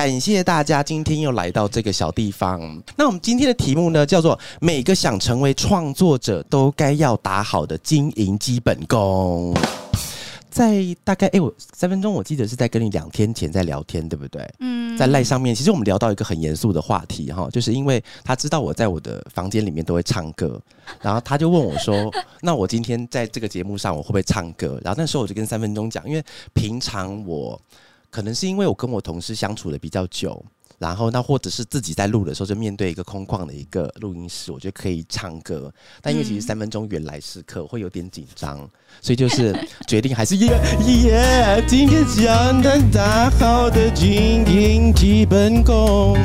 感谢大家今天又来到这个小地方。那我们今天的题目呢，叫做“每个想成为创作者都该要打好的经营基本功”。在大概哎，我三分钟，我记得是在跟你两天前在聊天，对不对？嗯，在赖上面，其实我们聊到一个很严肃的话题哈，就是因为他知道我在我的房间里面都会唱歌，然后他就问我说：“ 那我今天在这个节目上，我会不会唱歌？”然后那时候我就跟三分钟讲，因为平常我可能是因为我跟我同事相处的比较久。然后，那或者是自己在录的时候，就面对一个空旷的一个录音室，我觉得可以唱歌。但因为其实三分钟原来时刻会有点紧张，所以就是决定还是耶耶。今天讲的打好的经营基本功，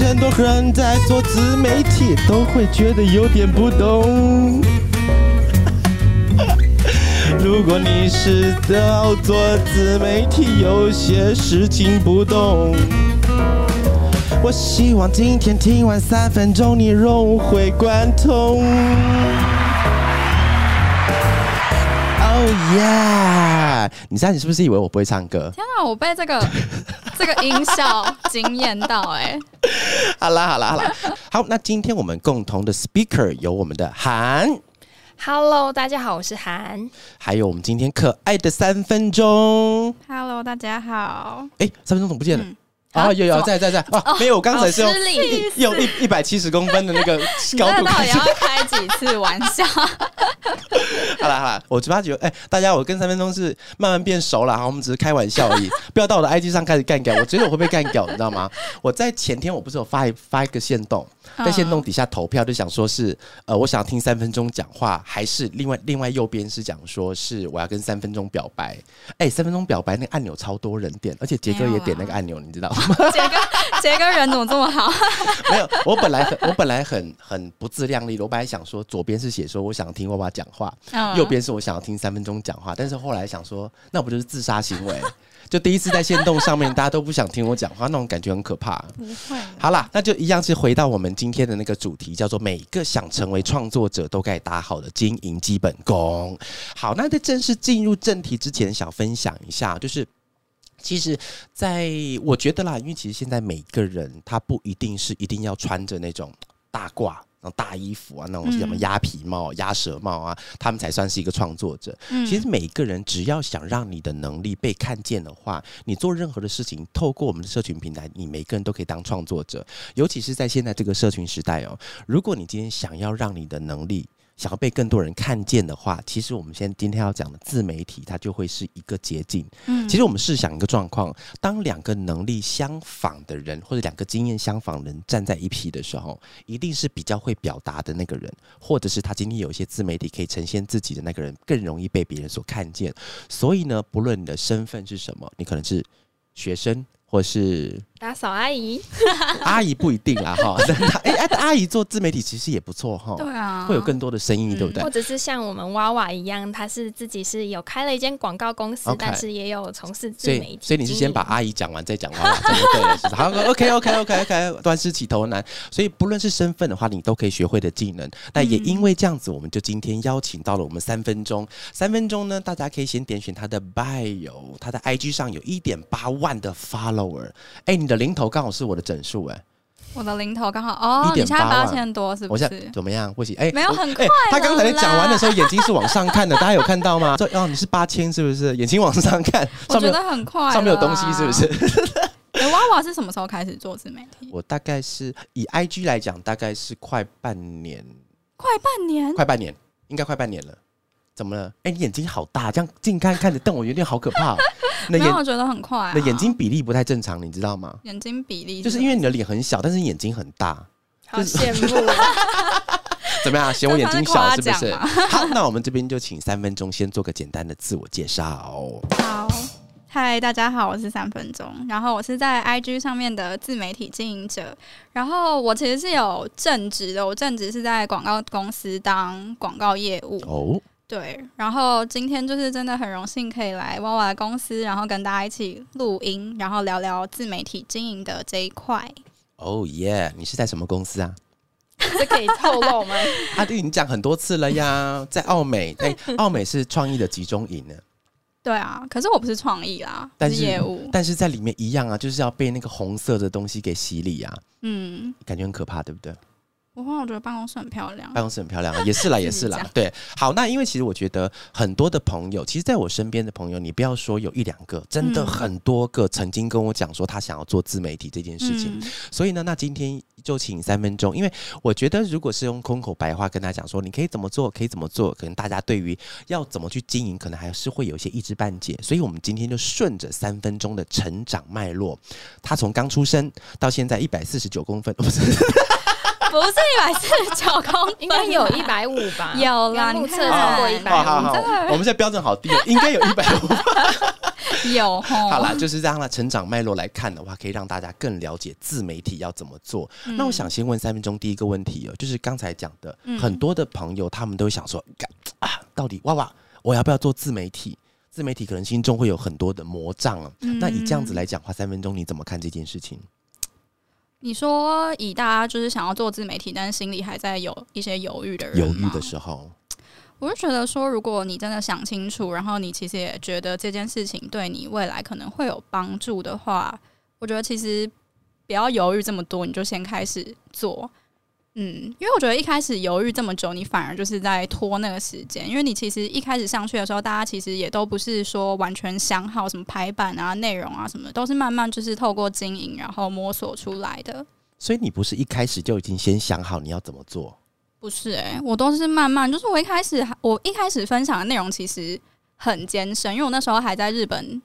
很多人在做自媒体都会觉得有点不懂。如果你是要做自媒体，有些事情不懂。我希望今天听完三分钟，你融会贯通。Oh yeah！你现在你是不是以为我不会唱歌？天哪，我被这个 这个音效惊艳到哎！好啦好啦好啦，好，那今天我们共同的 speaker 有我们的韩。Hello，大家好，我是韩。还有我们今天可爱的三分钟。Hello，大家好。哎，三分钟怎么不见了？啊，有有在在在啊，没有，我刚才是用用一一百七十公分的那个 高度到底要开几次玩笑？好了好了，我发觉哎，大家我跟三分钟是慢慢变熟了哈，我们只是开玩笑而已，不要到我的 IG 上开始干掉，我觉得我会被干掉，你知道吗？我在前天我不是有发一发一个线动，在线动底下投票，就想说是呃，我想听三分钟讲话，还是另外另外右边是讲说是我要跟三分钟表白？哎，三分钟表白那个按钮超多人点，而且杰哥也点那个按钮，你知道。杰哥，杰哥人怎么这么好？没有，我本来很，我本来很很不自量力。我本来想说，左边是写说我想听爸爸讲话，右边是我想要听三分钟讲话。但是后来想说，那不就是自杀行为？就第一次在线动上面，大家都不想听我讲话，那种感觉很可怕。不会。好啦，那就一样是回到我们今天的那个主题，叫做每个想成为创作者都该打好的经营基本功。好，那在正式进入正题之前，想分享一下，就是。其实，在我觉得啦，因为其实现在每个人他不一定是一定要穿着那种大褂、那种大衣服啊，那种什么鸭皮帽、鸭舌帽啊，他们才算是一个创作者。其实每一个人只要想让你的能力被看见的话，你做任何的事情，透过我们的社群平台，你每个人都可以当创作者。尤其是在现在这个社群时代哦，如果你今天想要让你的能力，想要被更多人看见的话，其实我们现在今天要讲的自媒体，它就会是一个捷径。嗯，其实我们试想一个状况：当两个能力相仿的人，或者两个经验相仿的人站在一批的时候，一定是比较会表达的那个人，或者是他今天有一些自媒体可以呈现自己的那个人，更容易被别人所看见。所以呢，不论你的身份是什么，你可能是学生。或是打扫阿姨，阿姨不一定啦哈。哎哎，阿姨做自媒体其实也不错哈。对啊，会有更多的生意，对不对？或者是像我们娃娃一样，他是自己是有开了一间广告公司，但是也有从事自媒体。所以你是先把阿姨讲完再讲娃娃，对了。好，OK OK OK OK，端师起头难。所以不论是身份的话，你都可以学会的技能。那也因为这样子，我们就今天邀请到了我们三分钟。三分钟呢，大家可以先点选他的 bio，他的 IG 上有一点八万的 follower。哎，你的零头刚好是我的整数哎，我的零头刚好哦，你差八千多是不是？怎么样？不行哎，没有很快。他刚才讲完的时候，眼睛是往上看的，大家有看到吗？说哦，你是八千是不是？眼睛往上看，我觉得很快，上面有东西是不是？娃娃是什么时候开始做自媒体？我大概是以 IG 来讲，大概是快半年，快半年，快半年，应该快半年了。怎么了？哎，你眼睛好大，这样近看看着瞪我，有点好可怕。那眼我觉得很快，那眼睛比例不太正常，你知道吗？眼睛比例就是因为你的脸很小，但是眼睛很大，好羡慕。怎么样？嫌我眼睛小是不是？好，那我们这边就请三分钟先做个简单的自我介绍。好，嗨，大家好，我是三分钟，然后我是在 IG 上面的自媒体经营者，然后我其实是有正职的，我正职是在广告公司当广告业务哦。对，然后今天就是真的很荣幸可以来娃娃的公司，然后跟大家一起录音，然后聊聊自媒体经营的这一块。哦耶！你是在什么公司啊？这可以透露吗？阿弟，你讲很多次了呀，在奥美，哎，奥美是创意的集中营呢。对啊，可是我不是创意啦，但是是业务。但是在里面一样啊，就是要被那个红色的东西给洗礼啊，嗯，感觉很可怕，对不对？我觉得办公室很漂亮。办公室很漂亮啊，也是啦，也是啦。对，好，那因为其实我觉得很多的朋友，其实在我身边的朋友，你不要说有一两个，真的嗯很多个曾经跟我讲说他想要做自媒体这件事情。嗯 所以呢，那今天就请三分钟，因为我觉得如果是用空口白话跟他讲说，你可以怎么做，可以怎么做，可能大家对于要怎么去经营，可能还是会有一些一知半解。所以我们今天就顺着三分钟的成长脉络，他从刚出生到现在一百四十九公分，不是 不是一百四十九公分，应该有一百五吧？有啦目测超过一百五。好好，我们现在标准好低哦，应该有一百五。有。好啦，就是让它成长脉络来看的话，可以让大家更了解自媒体要怎么做。嗯那我想先问三分钟第一个问题哦，就是刚才讲的，嗯很多的朋友他们都想说，到底哇哇，我要不要做自媒体？自媒体可能心中会有很多的魔障啊。嗯那以这样子来讲话，三分钟你怎么看这件事情？你说以大家就是想要做自媒体，但是心里还在有一些犹豫的人，犹豫的，时候，我就觉得说，如果你真的想清楚，然后你其实也觉得这件事情对你未来可能会有帮助的话，我觉得其实不要犹豫这么多，你就先开始做。嗯，因为我觉得一开始犹豫这么久，你反而就是在拖那个时间。因为你其实一开始上去的时候，大家其实也都不是说完全想好什么排版啊、内容啊什么的，都是慢慢就是透过经营然后摸索出来的。所以你不是一开始就已经先想好你要怎么做？不是诶、我都是慢慢，就是我一开始我一开始分享的内容其实很艰深，因为我那时候还在日本，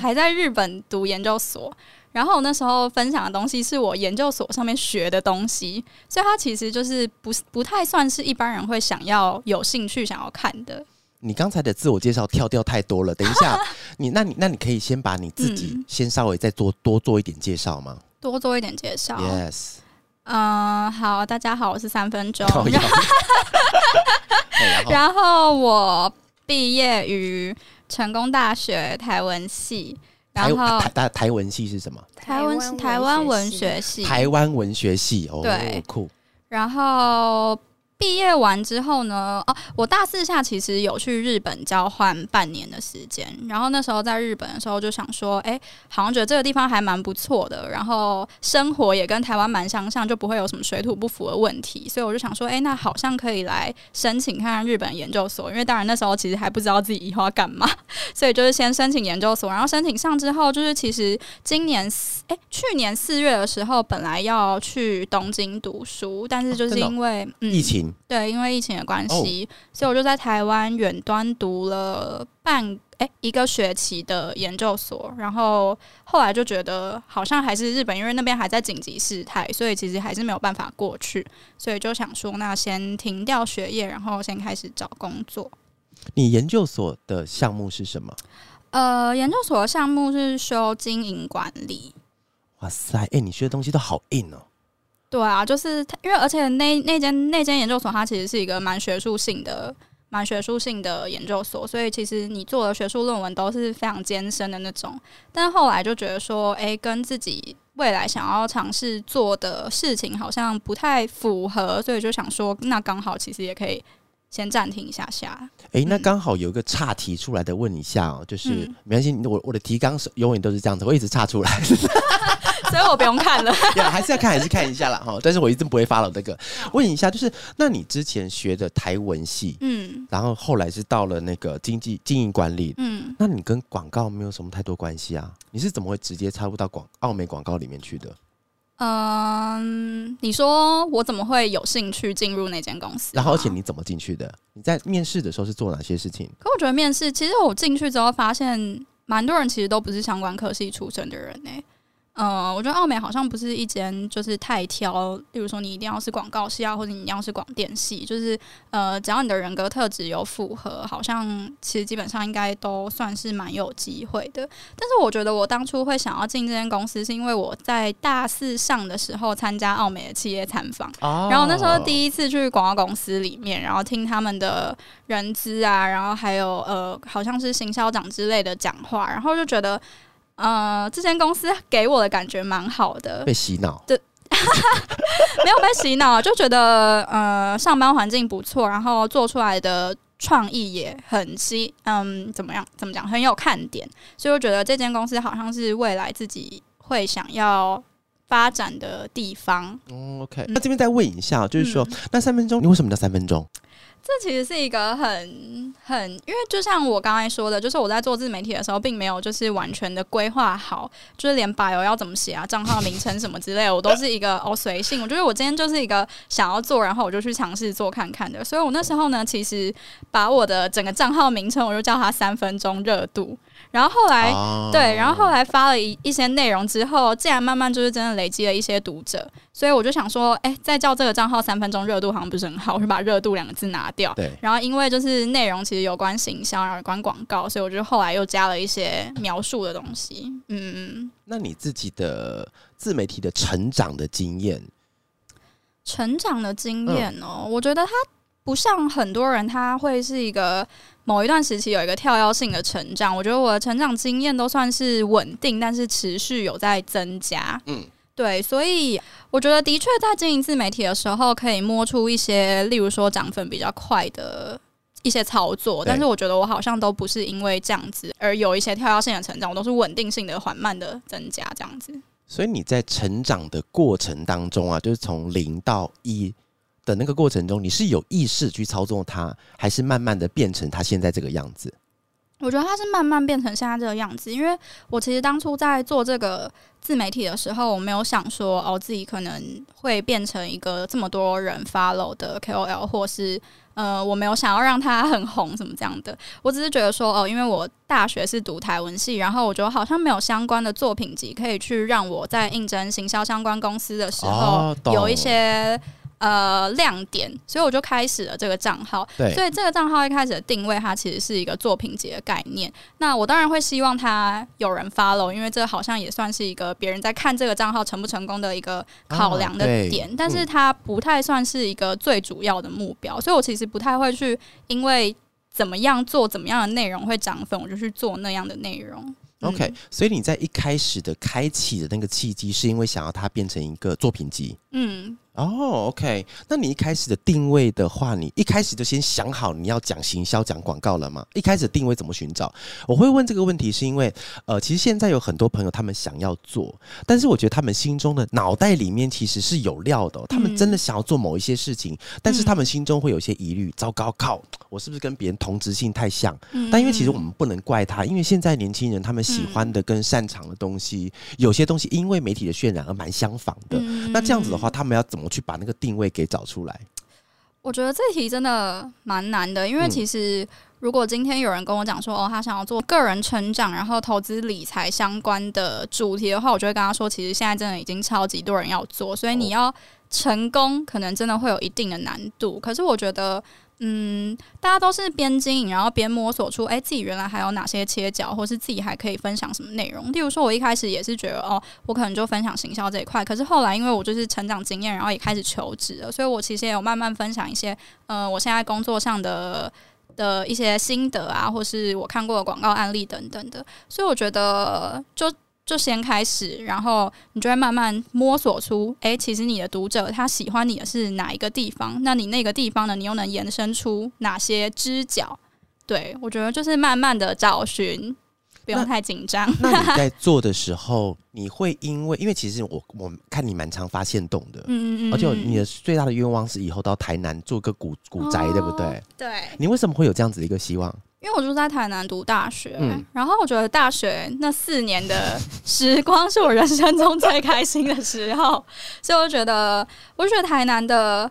还在日本读研究所，然后我那时候分享的东西是我研究所上面学的东西，所以它其实就是不是不太算是一般人会想要有兴趣想要看的。你刚才的自我介绍跳掉太多了，等一下，你那你那你可以先把你自己嗯先稍微再多多做一点介绍吗多做一点介绍。？Yes，嗯、好，大家好，我是三分钟。然后我毕业于成功大学台文系，台台台台文系是什么？台湾是台湾文学系，台湾文学系哦，对酷。然后毕业完之后呢，哦，我大四下其实有去日本交换半年的时间，然后那时候在日本的时候就想说，哎，好像觉得这个地方还蛮不错的，然后生活也跟台湾蛮相像，就不会有什么水土不服的问题，所以我就想说，哎，那好像可以来申请看看日本研究所，因为当然那时候其实还不知道自己以后要干嘛，所以就是先申请研究所，然后申请上之后，就是其实今年四哎去年四月的时候，本来要去东京读书，但是就是因为、嗯。疫情对，因为疫情的关系，所以我就在台湾远端读了半哎、一个学期的研究所，然后后来就觉得好像还是日本，因为那边还在紧急事态，所以其实还是没有办法过去，所以就想说，那先停掉学业，然后先开始找工作。你研究所的项目是什么？呃，研究所的项目是修经营管理。哇塞，哎、你学的东西都好硬哦。对啊，就是他因为而且那那间那间研究所，它其实是一个蛮学术性的、蛮学术性的研究所，所以其实你做的学术论文都是非常艰深的那种。但后来就觉得说，哎、跟自己未来想要尝试做的事情好像不太符合，所以就想说，那刚好其实也可以先暂停一下下。哎、那嗯刚好有一个岔题出来的问一下哦，就是、嗯没关系，我我的提纲是永远都是这样子，我一直岔出来，所以我不用看了。呀还是要看还是看一下啦哈。但是我一直不会发了这个。问一下，就是那你之前学的台文系，嗯然后后来是到了那个经济经营管理，嗯，那你跟广告没有什么太多关系啊？你是怎么会直接插入到广澳美广告里面去的？嗯，你说我怎么会有兴趣进入那间公司？然后而且你怎么进去的？你在面试的时候是做哪些事情？可我觉得面试，其实我进去之后发现，蛮多人其实都不是相关科系出身的人呢、嗯，我觉得奥美好像不是一间就是太挑，例如说你一定要是广告系啊，或者你一定要是广电系，就是呃，只要你的人格特质有符合，好像其实基本上应该都算是蛮有机会的。但是我觉得我当初会想要进这间公司，是因为我在大四上的时候参加奥美的企业参访。哦然后那时候第一次去广告公司里面，然后听他们的人资啊，然后还有呃，好像是行销长之类的讲话，然后就觉得，呃，这间公司给我的感觉蛮好的，被洗脑，没有被洗脑，就觉得呃，上班环境不错，然后做出来的创意也很新，嗯，怎么样？怎么讲？很有看点，所以我觉得这间公司好像是未来自己会想要发展的地方。嗯，OK。那这边再问一下，就是说，那三分钟，你为什么叫三分钟？这其实是一个很很，因为就像我刚才说的，就是我在做自媒体的时候，并没有就是完全的规划好，就是连 bio 要怎么写啊，账号名称什么之类，我都是一个哦随性。我觉得我今天就是一个想要做，然后我就去尝试做看看的。所以我那时候呢，其实把我的整个账号名称，我就叫它三分钟热度。然后后来，对，然后后来发了一一些内容之后，竟然慢慢就是真的累积了一些读者，所以我就想说，哎，再叫这个账号三分钟热度好像不是很好，我就把热度两个字拿掉。对。然后因为就是内容其实有关行销，有关广告，所以我就后来又加了一些描述的东西。嗯。那你自己的自媒体的成长的经验？成长的经验哦，我觉得它不像很多人，他会是一个。某一段时期有一个跳跃性的成长，我觉得我的成长经验都算是稳定，但是持续有在增加。嗯，对，所以我觉得的确在经营自媒体的时候，可以摸出一些，例如说涨粉比较快的一些操作，但是我觉得我好像都不是因为这样子而有一些跳跃性的成长，我都是稳定性的缓慢的增加这样子。所以你在成长的过程当中啊，就是从零到一。的那个过程中，你是有意识去操纵它，还是慢慢的变成它现在这个样子？我觉得它是慢慢变成现在这个样子，因为我其实当初在做这个自媒体的时候，我没有想说哦，自己可能会变成一个这么多人 follow 的 KOL，或是呃，我没有想要让它很红什么这样的。我只是觉得说哦，因为我大学是读台文系，然后我觉得好像没有相关的作品集可以去让我在应征行销相关公司的时候有一些。呃，亮点，所以我就开始了这个账号。对，所以这个账号一开始的定位，它其实是一个作品集的概念。那我当然会希望它有人 follow，因为这好像也算是一个别人在看这个账号成不成功的一个考量的点。但是它不太算是一个最主要的目标，所以我其实不太会去因为怎么样做怎么样的内容会涨粉，我就去做那样的内容。OK，所以你在一开始的开启的那个契机，是因为想要它变成一个作品集。嗯。哦，OK，那你一开始的定位的话，你一开始就先想好你要讲行销、讲广告了吗？一开始定位怎么寻找？我会问这个问题，是因为呃，其实现在有很多朋友他们想要做，但是我觉得他们心中的脑袋里面其实是有料的，他们真的想要做某一些事情，但是他们心中会有一些疑虑。糟糕，靠，我是不是跟别人同质性太像？但因为其实我们不能怪他，因为现在年轻人他们喜欢的跟擅长的东西，有些东西因为媒体的渲染而蛮相仿的。那这样子的话，他们要怎么？去把那个定位给找出来，我觉得这题真的蛮难的，因为其实如果今天有人跟我讲说，哦，他想要做个人成长，然后投资理财相关的主题的话，我就会跟他说，其实现在真的已经超级多人要做，所以你要成功，可能真的会有一定的难度。可是我觉得。嗯，大家都是边经营，然后边摸索出，哎，自己原来还有哪些切角，或是自己还可以分享什么内容。例如说，我一开始也是觉得，哦，我可能就分享行销这一块。可是后来，因为我就是成长经验，然后也开始求职了，所以我其实也有慢慢分享一些，呃，我现在工作上的的一些心得啊，或是我看过的广告案例等等的。所以我觉得，就。就先开始，然后你就会慢慢摸索出，哎，其实你的读者他喜欢你的是哪一个地方？那你那个地方呢？你又能延伸出哪些知角？对我觉得就是慢慢的找寻，不用太紧张。那你在 做的时候，你会因为因为其实我我看你蛮常发现动的，嗯嗯嗯，而且你的最大的愿望是以后到台南做个古古宅，对不对？对。你为什么会有这样子的一个希望？因为我就在台南读大学，嗯然后我觉得大学那四年的时光是我人生中最开心的时候，所以我觉得，我觉得台南的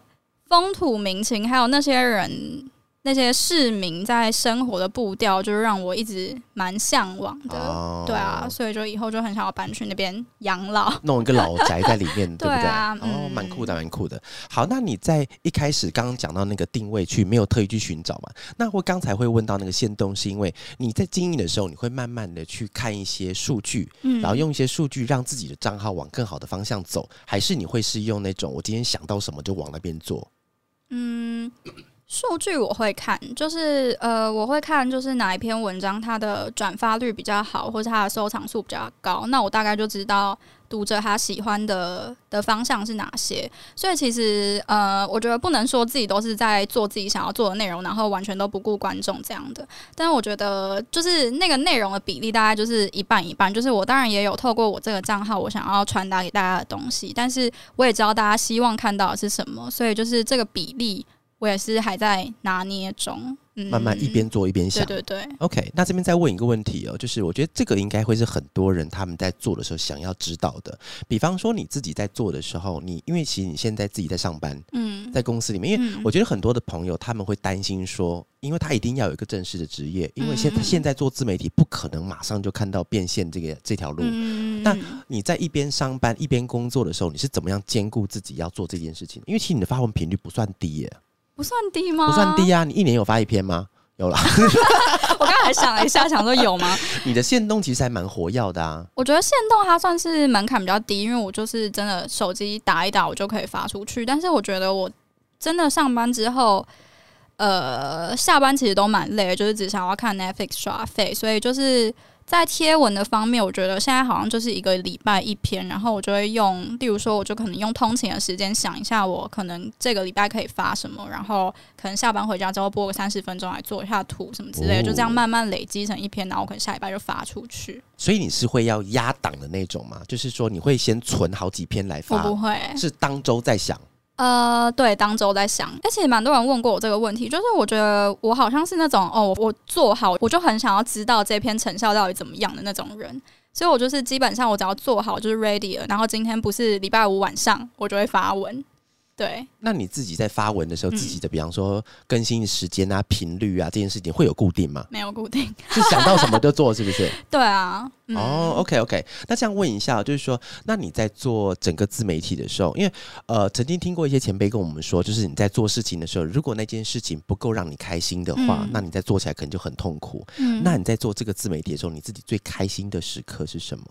风土民情，还有那些人。那些市民在生活的步调，就是让我一直蛮向往的。对啊，所以就以后就很想要搬去那边养老，弄一个老宅在里面，对不对？哦，蛮酷的，蛮酷的。好，那你在一开始刚刚讲到那个定位去，没有特意去寻找嘛？那我刚才会问到那个线动，是因为你在经营的时候，你会慢慢的去看一些数据，然后用一些数据让自己的账号往更好的方向走，还是你会是用那种我今天想到什么就往那边做？嗯。数据我会看，就是呃，我会看就是哪一篇文章它的转发率比较好，或者它的收藏数比较高，那我大概就知道读者他喜欢的的方向是哪些。所以其实呃，我觉得不能说自己都是在做自己想要做的内容，然后完全都不顾观众这样的。但是我觉得就是那个内容的比例大概就是一半一半。就是我当然也有透过我这个账号，我想要传达给大家的东西，但是我也知道大家希望看到的是什么，所以就是这个比例。我也是还在拿捏中，慢慢一边做一边想。对对对，OK。那这边再问一个问题哦，就是我觉得这个应该会是很多人他们在做的时候想要知道的。比方说你自己在做的时候，你因为其实你现在自己在上班，嗯，在公司里面，因为我觉得很多的朋友他们会担心说，因为他一定要有一个正式的职业，因为现现在做自媒体不可能马上就看到变现这个这条路。那你在一边上班一边工作的时候，你是怎么样兼顾自己要做这件事情？因为其实你的发文频率不算低耶。不算低吗？不算低啊！你一年有发一篇吗？有了。我刚才想了一下，想说有吗？你的限动其实还蛮活跃的啊。我觉得限动它算是门槛比较低，因为我就是真的手机打一打，我就可以发出去。但是我觉得我真的上班之后，呃，下班其实都蛮累，就是只想要看 Netflix 刷费，所以就是。在贴文的方面，我觉得现在好像就是一个礼拜一篇，然后我就会用，例如说，我就可能用通勤的时间想一下，我可能这个礼拜可以发什么，然后可能下班回家之后播个三十分钟来做一下图什么之类，就这样慢慢累积成一篇，然后我可能下礼拜就发出去。所以你是会要压档的那种吗？就是说你会先存好几篇来发？我不会，是当周在想。呃，对，当周在想，而且蛮多人问过我这个问题，就是我觉得我好像是那种哦，我做好我就很想要知道这篇成效到底怎么样的那种人，所以我就是基本上我只要做好就是 ready 了，然后今天不是礼拜五晚上，我就会发文。对，那你自己在发文的时候，自己的比方说更新时间啊、频率啊这件事情会有固定吗？没有固定，是想到什么就做，是不是？对啊。哦，OK OK，那这样问一下，就是说，那你在做整个自媒体的时候，因为呃，曾经听过一些前辈跟我们说，就是你在做事情的时候，如果那件事情不够让你开心的话，那你在做起来可能就很痛苦。嗯，那你在做这个自媒体的时候，你自己最开心的时刻是什么？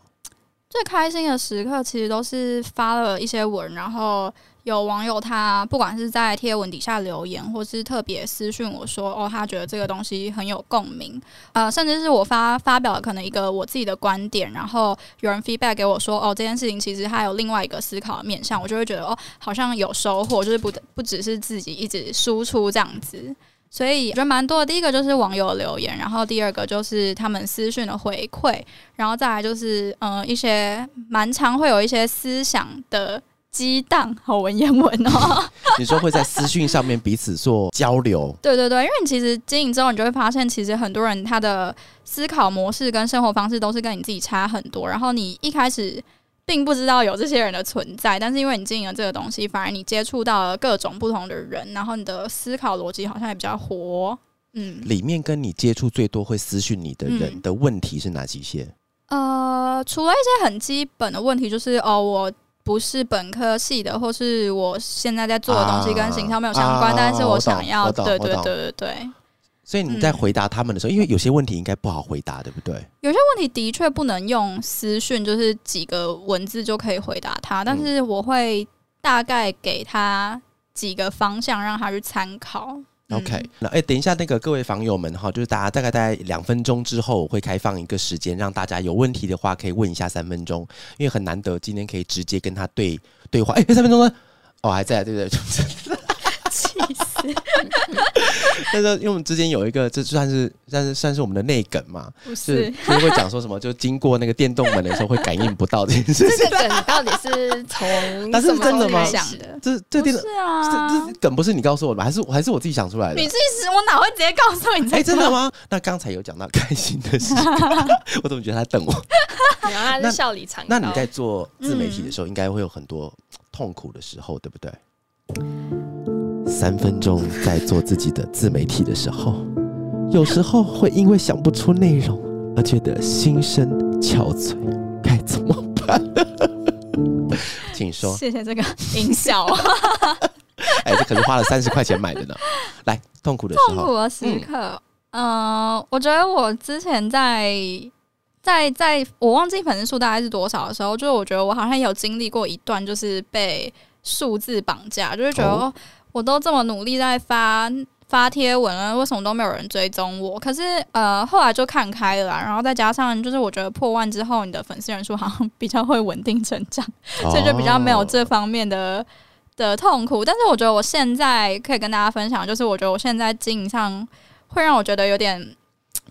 最开心的时刻其实都是发了一些文，然后。有网友他不管是在贴文底下留言，或是特别私讯我说，哦，他觉得这个东西很有共鸣，呃，甚至是我发发表了可能一个我自己的观点，然后有人 feedback 给我说，哦，这件事情其实还有另外一个思考的面向，我就会觉得哦，好像有收获，就是不不只是自己一直输出这样子，所以我觉得蛮多的。第一个就是网友留言，然后第二个就是他们私讯的回馈，然后再来就是嗯一些蛮常会有一些思想的。激荡，好文言文哦。你说会在私讯上面彼此做交流？对对对，因为你其实经营之后，你就会发现，其实很多人他的思考模式跟生活方式都是跟你自己差很多。然后你一开始并不知道有这些人的存在，但是因为你经营了这个东西，反而你接触到了各种不同的人，然后你的思考逻辑好像也比较活。嗯，里面跟你接触最多会私讯你的人的问题是哪几些？呃，除了一些很基本的问题，就是哦，我。不是本科系的，或是我现在在做的东西跟形象没有相关，但是我想要，对对对对对。所以你在回答他们的时候，因为有些问题应该不好回答，对不对？有些问题的确不能用私讯，就是几个文字就可以回答他，但是我会大概给他几个方向，让他去参考。OK，那哎，等一下，那个各位房友们哈，就是大家大概在两分钟之后会开放一个时间，让大家有问题的话可以问一下三分钟，因为很难得今天可以直接跟他对对话。哎，三分钟呢？哦，还在，对不对？气死！但是因为我们之间有一个，这算是算是算是我们的内梗嘛，不是？就是会讲说什么，就经过那个电动门的时候会感应不到这件事。这个梗到底是从？但是真的吗？想的，这这电是啊，这这梗不是你告诉我的，还是还是我自己想出来的？你自己我哪会直接告诉你？哎，真的吗？那刚才有讲到开心的事，我怎么觉得他等我？然后他是笑里藏。那你在做自媒体的时候，应该会有很多痛苦的时候，对不对？三分钟在做自己的自媒体的时候，有时候会因为想不出内容而觉得心生憔悴，该怎么办？请说。谢谢这个音效。哎，这可是花了三十块钱买的呢。来，痛苦的时候，痛苦的时刻。嗯，我觉得我之前在在在我忘记粉丝数大概是多少的时候，就是我觉得我好像有经历过一段，就是被数字绑架，就是觉得。我都这么努力在发发贴文了，为什么都没有人追踪我？可是呃，后来就看开了，然后再加上就是我觉得破万之后，你的粉丝人数好像比较会稳定成长，所以就比较没有这方面的的痛苦。但是我觉得我现在可以跟大家分享，就是我觉得我现在经营上会让我觉得有点。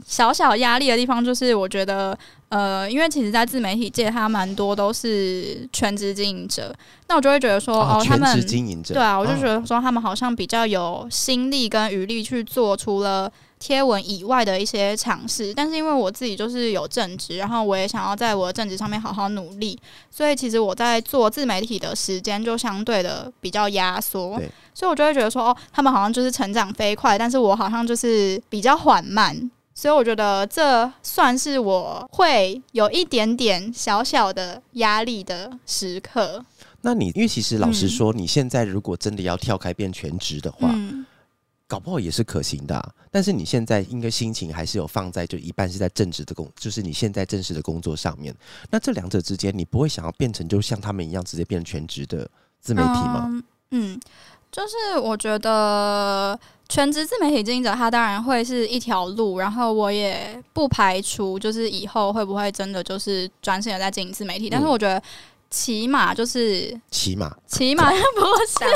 小小压力的地方就是，我觉得，呃，因为其实，在自媒体界，他蛮多都是全职经营者，那我就会觉得说，哦，他们经营者，对啊，我就觉得说，他们好像比较有心力跟余力去做除了贴文以外的一些尝试。但是因为我自己就是有正职，然后我也想要在我的正职上面好好努力，所以其实我在做自媒体的时间就相对的比较压缩，所以我就会觉得说，哦，他们好像就是成长飞快，但是我好像就是比较缓慢。所以我觉得这算是我会有一点点小小的压力的时刻。那你因为其实老实说，你现在如果真的要跳开变全职的话，搞不好也是可行的。但是你现在应该心情还是有放在就一半是在正职的工，就是你现在正式的工作上面。那这两者之间，你不会想要变成就像他们一样直接变成全职的自媒体吗？嗯，就是我觉得。全职自媒体经营者，他当然会是一条路，然后我也不排除，就是以后会不会真的就是专心的在经营自媒体，但是我觉得。起码就是起码，起码 不是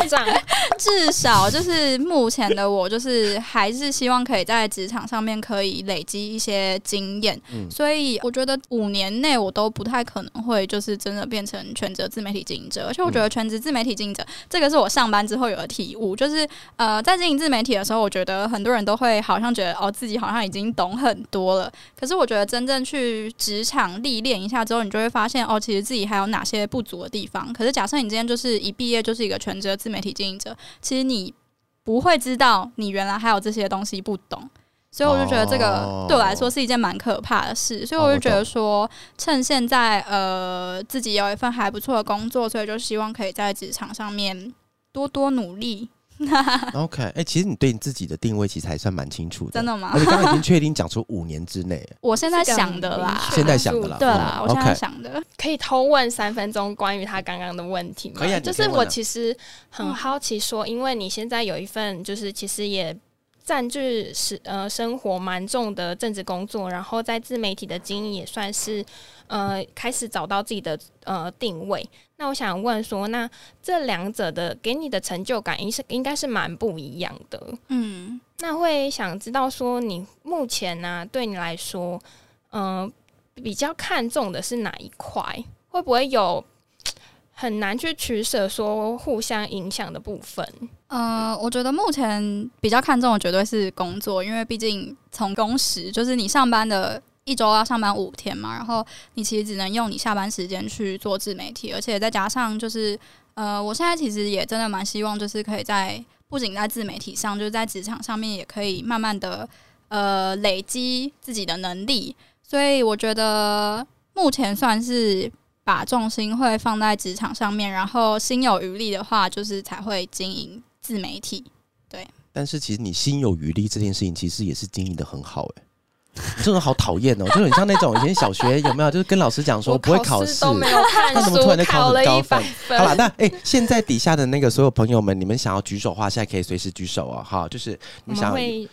至少就是目前的我，就是还是希望可以在职场上面可以累积一些经验。嗯，所以我觉得五年内我都不太可能会就是真的变成全职自媒体经营者。而且我觉得全职自媒体经营者这个是我上班之后有的体悟，就是呃，在经营自媒体的时候，我觉得很多人都会好像觉得哦自己好像已经懂很多了。可是我觉得真正去职场历练一下之后，你就会发现哦，其实自己还有哪些。不足的地方，可是假设你今天就是一毕业就是一个全职的自媒体经营者，其实你不会知道你原来还有这些东西不懂，所以我就觉得这个对我来说是一件蛮可怕的事，所以我就觉得说，趁现在呃自己有一份还不错的工作，所以就希望可以在职场上面多多努力。OK，哎，其实你对你自己的定位其实还算蛮清楚的，真的吗？而且刚刚已经确定讲出五年之内，我现在想的啦，现在想的啦，对啦，我现在想的，可以偷问三分钟关于他刚刚的问题吗？可以，就是我其实很好奇，说因为你现在有一份就是其实也占据是呃生活蛮重的政治工作，然后在自媒体的经营也算是呃开始找到自己的呃定位。那我想问说，那这两者的给你的成就感，应是应该是蛮不一样的。嗯，那会想知道说，你目前呢，对你来说，嗯，比较看重的是哪一块？会不会有很难去取舍，说互相影响的部分？呃，我觉得目前比较看重的绝对是工作，因为毕竟从工时就是你上班的。一周要上班五天嘛，然后你其实只能用你下班时间去做自媒体，而且再加上就是，呃，我现在其实也真的蛮希望，就是可以在不仅在自媒体上，就是在职场上面也可以慢慢的呃累积自己的能力，所以我觉得目前算是把重心会放在职场上面，然后心有余力的话，就是才会经营自媒体。对，但是其实你心有余力这件事情，其实也是经营的很好，诶。真的好讨厌哦，就很像那种以前小学有没有，就是跟老师讲说不会考试，他怎么突然就考很高分？好了，那哎，现在底下的那个所有朋友们，你们想要举手的话，现在可以随时举手哦。哈，就是你想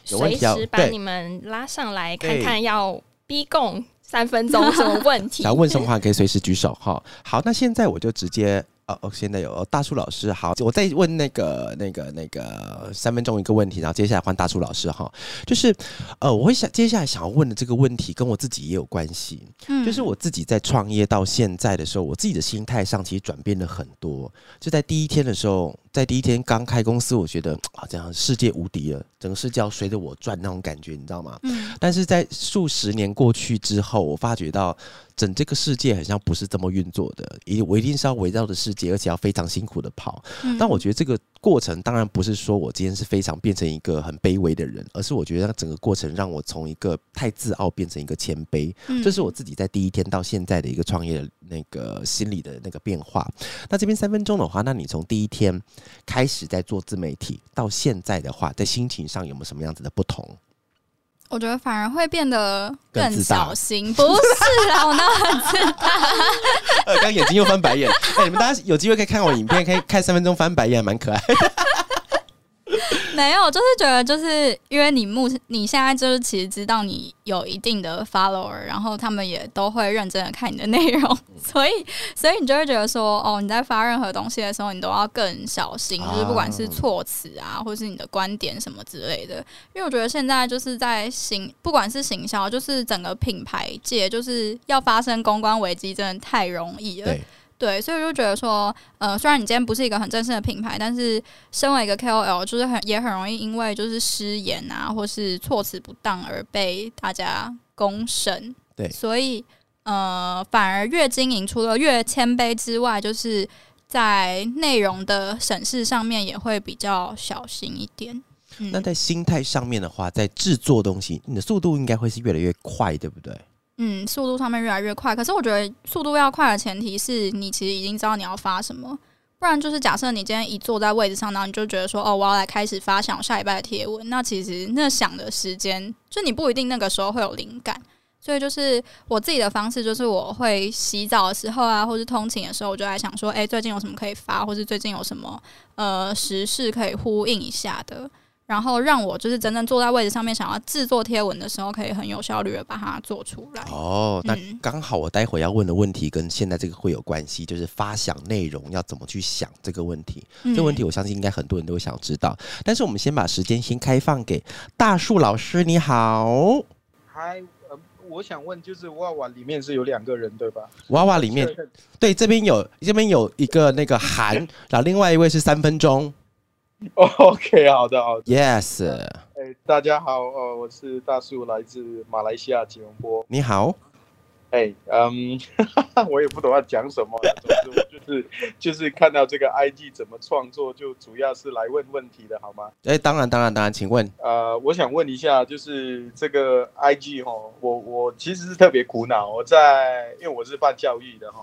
有问题要把你们拉上来看看，要逼供三分钟 什么问题？想问什么话可以随时举手哈。好，那现在我就直接。哦哦，现在有大树老师，好，我再问那个那个那个三分钟一个问题，然后接下来换大树老师哈，就是呃，我会想接下来想要问的这个问题跟我自己也有关系，嗯，就是我自己在创业到现在的时候，我自己的心态上其实转变了很多，就在第一天的时候。在第一天刚开公司，我觉得啊，这样世界无敌了，整个世界要随着我转那种感觉，你知道吗？嗯。但是在数十年过去之后，我发觉到整这个世界好像不是这么运作的，一我一定是要围绕着世界，而且要非常辛苦的跑。嗯。但我觉得这个过程当然不是说我今天是非常变成一个很卑微的人，而是我觉得整个过程让我从一个太自傲变成一个谦卑。嗯。这是我自己在第一天到现在的一个创业的那个心理的那个变化。那这边三分钟的话，那你从第一天。开始在做自媒体，到现在的话，在心情上有没有什么样子的不同？我觉得反而会变得更小心。不是啊，我那很自大。呃，刚眼睛又翻白眼。哎，你们大家有机会可以看我影片，可以看三分钟翻白眼，蛮可爱。没有，就是觉得，就是因为你目你现在就是其实知道你有一定的 follower，然后他们也都会认真的看你的内容，所以所以你就会觉得说，哦，你在发任何东西的时候，你都要更小心，就是不管是措辞啊，或是你的观点什么之类的。因为我觉得现在就是在行，不管是行销，就是整个品牌界，就是要发生公关危机，真的太容易了。对，所以我就觉得说，呃，虽然你今天不是一个很正式的品牌，但是身为一个 KOL，就是很也很容易因为就是失言啊，或是措辞不当而被大家公审。对，所以呃，反而越经营，除了越谦卑之外，就是在内容的审视上面也会比较小心一点。那在心态上面的话，在制作东西，你的速度应该会是越来越快，对不对？嗯，速度上面越来越快，可是我觉得速度要快的前提是你其实已经知道你要发什么，不然就是假设你今天一坐在位置上，然后你就觉得说哦，我要来开始发想下礼拜的贴文，那其实那想的时间就你不一定那个时候会有灵感，所以就是我自己的方式就是我会洗澡的时候啊，或是通勤的时候，我就在想说，哎，最近有什么可以发，或是最近有什么呃时事可以呼应一下的。然后让我就是真正坐在位置上面，想要制作贴文的时候，可以很有效率的把它做出来。哦，那刚好我待会要问的问题跟现在这个会有关系，就是发想内容要怎么去想这个问题。这个问题我相信应该很多人都想知道。但是我们先把时间先开放给大树老师，你好。嗨，呃，我想问，就是娃娃里面是有两个人对吧？娃娃里面，对，这边有这边有一个那个韩，然后另外一位是三分钟。OK，好的，好的，Yes。哎，大家好，呃，我是大树，来自马来西亚吉隆坡。你好。哎，嗯，我也不懂要讲什么，总之我就是就是看到这个 IG 怎么创作，就主要是来问问题的，好吗？哎，当然，当然，当然，请问。呃，我想问一下，就是这个 IG 哈，我我其实是特别苦恼，我在因为我是办教育的哈。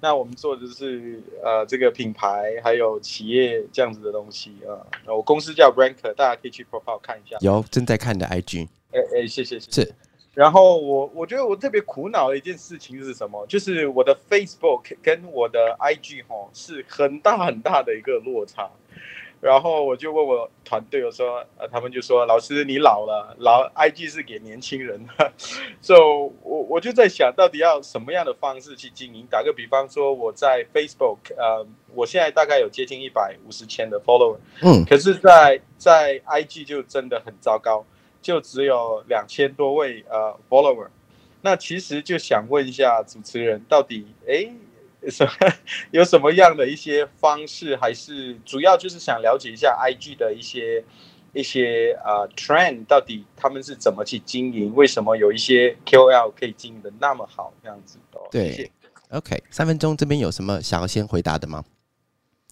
那我们做的是呃这个品牌还有企业这样子的东西啊，我公司叫 Ranker，大家可以去 profile 看一下。有正在看的 IG。哎哎，谢谢谢谢。是。然后我我觉得我特别苦恼的一件事情是什么？就是我的 Facebook 跟我的 IG 哈是很大很大的一个落差。然后我就问我团队，我说，呃，他们就说，老师你老了，老 IG 是给年轻人的，所以，我我就在想到底要什么样的方式去经营。打个比方说，我在 Facebook，呃，我现在大概有接近一百五十千的 follower，嗯，可是，在在 IG 就真的很糟糕，就只有两千多位呃 follower。那其实就想问一下主持人，到底，哎？什么有什么样的一些方式，还是主要就是想了解一下 IG 的一些一些呃 trend，到底他们是怎么去经营？为什么有一些 KOL 可以经营的那么好？这样子哦。对，OK，三分钟这边有什么想要先回答的吗？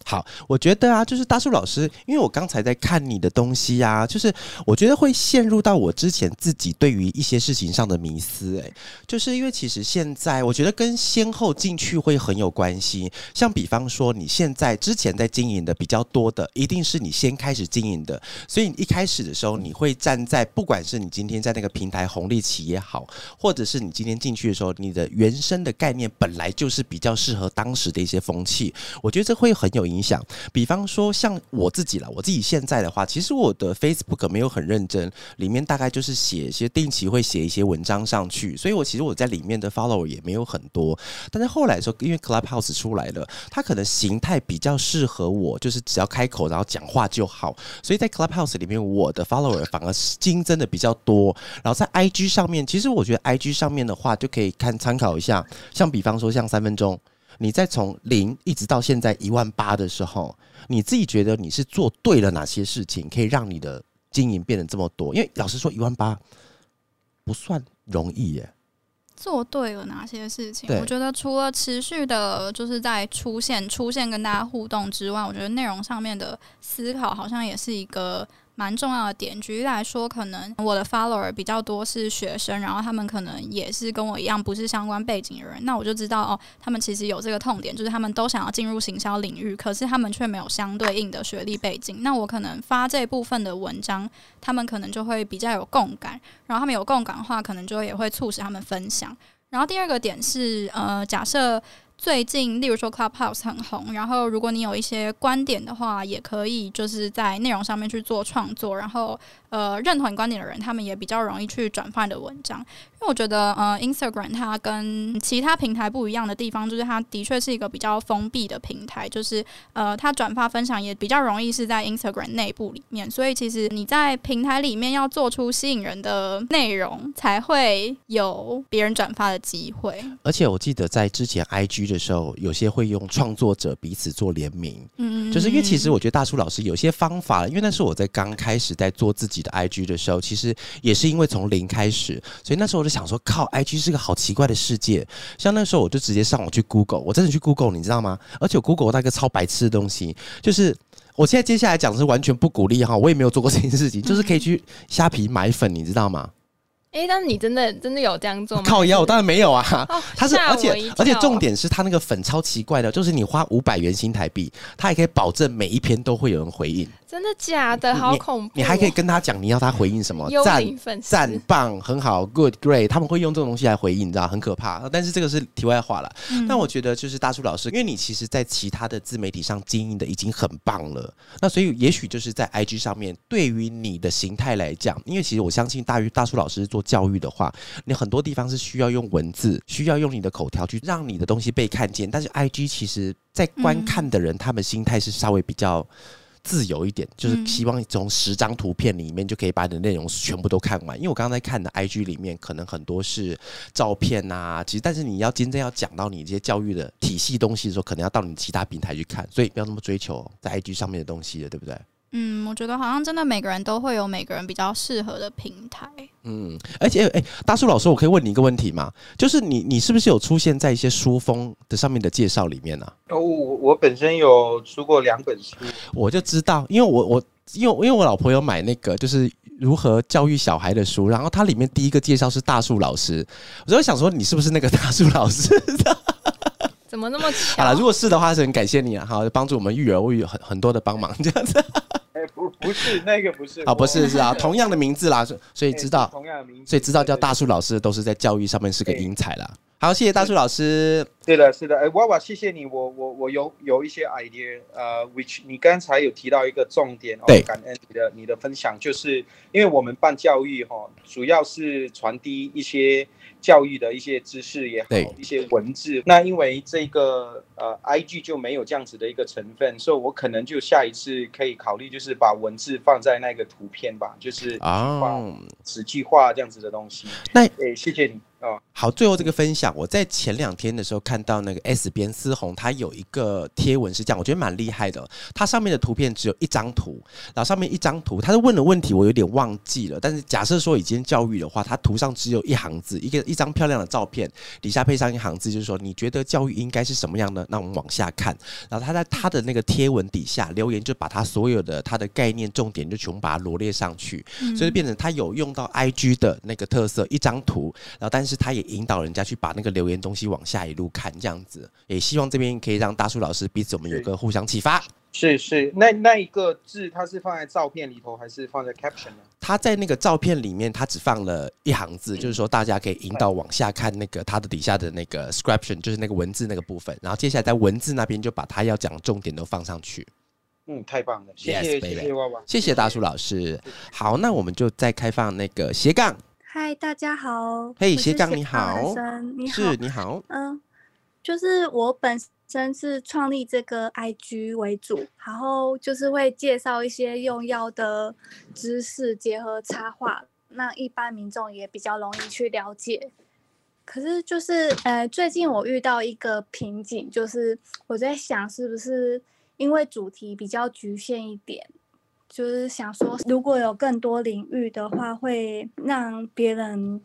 好，我觉得啊，就是大树老师，因为我刚才在看你的东西啊，就是我觉得会陷入到我之前自己对于一些事情上的迷思，哎，就是因为其实现在我觉得跟先后进去会很有关系。像比方说，你现在之前在经营的比较多的，一定是你先开始经营的，所以一开始的时候，你会站在不管是你今天在那个平台红利期也好，或者是你今天进去的时候，你的原生的概念本来就是比较适合当时的一些风气，我觉得这会很有。影响，比方说像我自己了，我自己现在的话，其实我的 Facebook 没有很认真，里面大概就是写一些定期会写一些文章上去，所以我其实我在里面的 follower 也没有很多。但是后来的时候，因为 Clubhouse 出来了，它可能形态比较适合我，就是只要开口然后讲话就好，所以在 Clubhouse 里面，我的 follower 反而新增的比较多。然后在 IG 上面，其实我觉得 IG 上面的话就可以看参考一下，像比方说像三分钟。你在从零一直到现在一万八的时候，你自己觉得你是做对了哪些事情，可以让你的经营变得这么多？因为老实说，一万八不算容易耶。做对了哪些事情？我觉得除了持续的，就是在出现、出现跟大家互动之外，我觉得内容上面的思考好像也是一个。蛮重要的点，举例来说，可能我的 follower 比较多是学生，然后他们可能也是跟我一样不是相关背景的人，那我就知道哦，他们其实有这个痛点，就是他们都想要进入行销领域，可是他们却没有相对应的学历背景。那我可能发这部分的文章，他们可能就会比较有共感，然后他们有共感的话，可能就也会促使他们分享。然后第二个点是，呃，假设。最近，例如说 Clubhouse 很红，然后如果你有一些观点的话，也可以就是在内容上面去做创作，然后呃认同你观点的人，他们也比较容易去转发你的文章。因为我觉得呃 Instagram 它跟其他平台不一样的地方，就是它的确是一个比较封闭的平台，就是呃它转发分享也比较容易是在 Instagram 内部里面，所以其实你在平台里面要做出吸引人的内容，才会有别人转发的机会。而且我记得在之前 IG 的时候，有些会用创作者彼此做联名，嗯，就是因为其实我觉得大叔老师有些方法，因为那是我在刚开始在做自己的 IG 的时候，其实也是因为从零开始，所以那时候我就想说，靠，IG 是个好奇怪的世界。像那时候我就直接上网去 Google，我真的去 Google，你知道吗？而且 Google 那个超白痴的东西，就是我现在接下来讲是完全不鼓励哈，我也没有做过这件事情，就是可以去虾皮买粉，你知道吗？哎，但是你真的真的有这样做吗？靠腰，我当然没有啊。哦 它是，而且而且重点是它那个粉超奇怪的，就是你花五百元新台币，它也可以保证每一篇都会有人回应。真的假的？好恐怖哦！你还可以跟他讲你要他回应什么，幽赞赞棒，很好，good great，他们会用这种东西来回应，你知道，很可怕。但是这个是题外话了。嗯但我觉得就是大叔老师，因为你其实在其他的自媒体上经营的已经很棒了，那所以也许就是在 IG 上面，对于你的形态来讲，因为其实我相信大于大叔老师做教育的话，你很多地方是需要用文字，需要用你的口条去让你的东西被看见。但是 IG 其实在观看的人，他们心态是稍微比较。自由一点，就是希望从十张图片里面就可以把你的内容全部都看完。因为我刚才看的 IG 里面，可能很多是照片啊，其实但是你要真正要讲到你这些教育的体系东西的时候，可能要到你其他平台去看，所以不要那么追求在 IG 上面的东西了，对不对？嗯，我觉得好像真的每个人都会有每个人比较适合的平台。嗯，而且哎、大树老师，我可以问你一个问题吗？就是你你是不是有出现在一些书封的上面的介绍里面呢、啊？哦，我我本身有出过两本书，我就知道，因为我我因为因为我老婆有买那个就是如何教育小孩的书，然后它里面第一个介绍是大树老师，我就想说你是不是那个大树老师？怎么那么巧？好了，如果是的话，是很感谢你啊，好帮助我们育儿我有很很多的帮忙这样子。哎，不不是那个不是，啊，不是是啊，同样的名字啦，所以知道，同样的名字，所以知道叫大树老师都是在教育上面是个英才啦。好，谢谢大树老师。对的，是的，哎，娃娃，谢谢你，我我我有有一些 idea，呃，which 你刚才有提到一个重点，哦对，感恩你的你的分享，就是因为我们办教育哈、主要是传递一些教育的一些知识也好，一些文字。那因为这个呃 IG 就没有这样子的一个成分，所以我可能就下一次可以考虑，就是把文字放在那个图片吧，就是啊，实际化这样子的东西。那诶，谢谢你哦。好，最后这个分享，我在前两天的时候看到那个 S 边思红，他有一个贴文是这样，我觉得蛮厉害的。它上面的图片只有一张图，然后上面一张图，他是问的问题我有点忘记了，但是假设说已经教育的话，它图上只有一行字，一个一张漂亮的照片，底下配上一行字，就是说你觉得教育应该是什么样呢？那我们往下看，然后他在他的那个贴文底下留言，就把他所有的他的概念重点就全部把它罗列上去，嗯所以变成他有用到 IG 的那个特色，一张图，然后但是他也引导人家去把那个留言东西往下一路看，这样子，也希望这边可以让大叔老师彼此我们有个互相启发。是是，那那一个字它是放在照片里头，还是放在 caption 呢？他在那个照片里面，他只放了一行字，就是说大家可以引导往下看那个他的底下的那个 description，就是那个文字那个部分，然后接下来在文字那边就把他要讲的重点都放上去。嗯，太棒了，谢 Yes, 谢谢谢娃娃，谢谢大叔老师。好，那我们就再开放那个斜杠，嗨，大家好。嘿我是斜杠你好你好是。你好，嗯，就是我本身是创立这个 IG 为主，然后就是会介绍一些用药的知识，结合插画，那一般民众也比较容易去了解。可是就是呃，最近我遇到一个瓶颈，就是我在想是不是因为主题比较局限一点，就是想说如果有更多领域的话，会让别人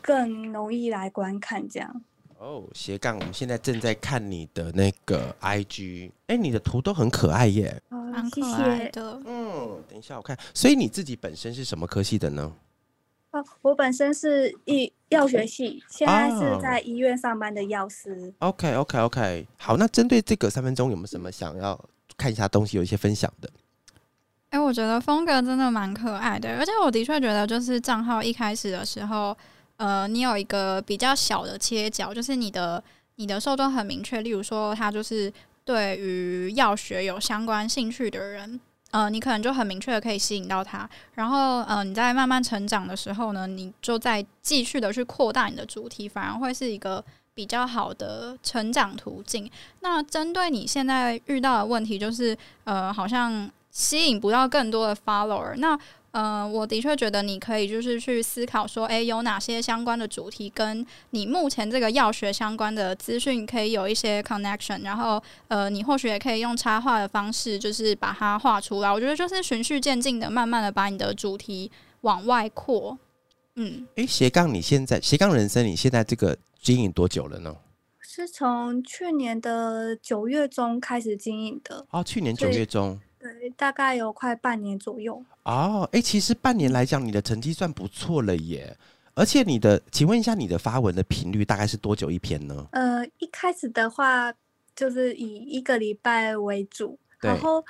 更容易来观看这样。哦，斜杠，我们现在正在看你的那个 IG，哎，你的图都很可爱耶。哦蛮，谢可爱谢。的。嗯，等一下我看，所以你自己本身是什么科系的呢？哦，我本身是医药学系，现在哦是在医院上班的药师。OK OK OK，好，那针对这个三分钟有没有什么想要看一下东西，有一些分享的？哎、我觉得风格真的蛮可爱的，而且我的确觉得，就是账号一开始的时候，呃，你有一个比较小的切角，就是你的你的受众很明确，例如说他就是对于药学有相关兴趣的人，呃，你可能就很明确的可以吸引到他。然后，呃，你在慢慢成长的时候呢，你就在继续的去扩大你的主题，反而会是一个比较好的成长途径。那针对你现在遇到的问题，就是呃，好像吸引不到更多的 follower，那。呃，我的确觉得你可以就是去思考说，诶，有哪些相关的主题跟你目前这个药学相关的资讯可以有一些 connection，然后呃，你或许也可以用插画的方式，就是把它画出来。我觉得就是循序渐进的，慢慢的把你的主题往外扩。嗯，诶，斜杠，你现在斜杠人生，你现在这个经营多久了呢？是从去年的九月中开始经营的。哦，去年九月中。对，大概有快半年左右。哦，哎，其实半年来讲，你的成绩算不错了耶。而且你的，请问一下，你的发文的频率大概是多久一篇呢？呃，一开始的话就是以一个礼拜为主，然后。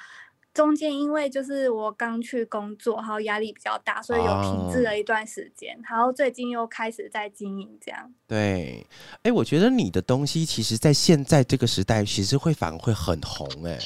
中间因为就是我刚去工作，然后压力比较大，所以有停滞了一段时间。然后最近又开始在经营这样。对，哎，我觉得你的东西其实，在现在这个时代，其实会反而会很红哎。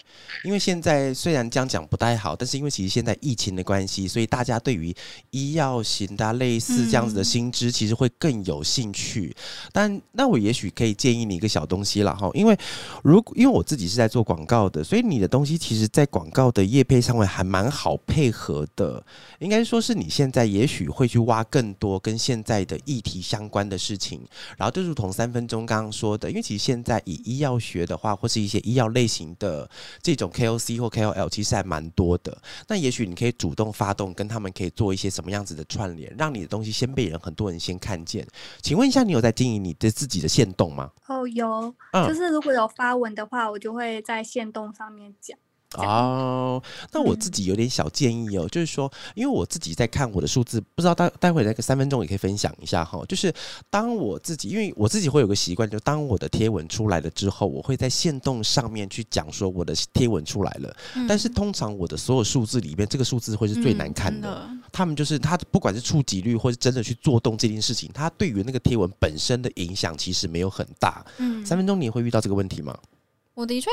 因为现在虽然这样讲不太好，但是因为其实现在疫情的关系，所以大家对于医药型的类似这样子的新知，其实会更有兴趣。但那我也许可以建议你一个小东西了哈，因为如果因为我自己是在做广告的，所以你的东西其实，在广告的。业配上会还蛮好配合的，应该说是你现在也许会去挖更多跟现在的议题相关的事情，然后就如同三分钟刚刚说的，因为其实现在以医药学的话，或是一些医药类型的这种 KOC 或 KOL，其实还蛮多的。那也许你可以主动发动，跟他们可以做一些什么样子的串联，让你的东西先被人很多人先看见。请问一下，你有在经营你的自己的线动吗？哦，有，就是如果有发文的话，我就会在线动上面讲。哦，那我自己有点小建议哦，就是说，因为我自己在看我的数字，不知道待待会那个三分钟也可以分享一下哈。就是当我自己，因为我自己会有个习惯，就当我的贴文出来了之后，我会在线动上面去讲说我的贴文出来了。但是通常我的所有数字里面，这个数字会是最难看的。他们就是他不管是触及率或是真的去做动这件事情，他对于那个贴文本身的影响其实没有很大。嗯，三分钟你会遇到这个问题吗？我的确。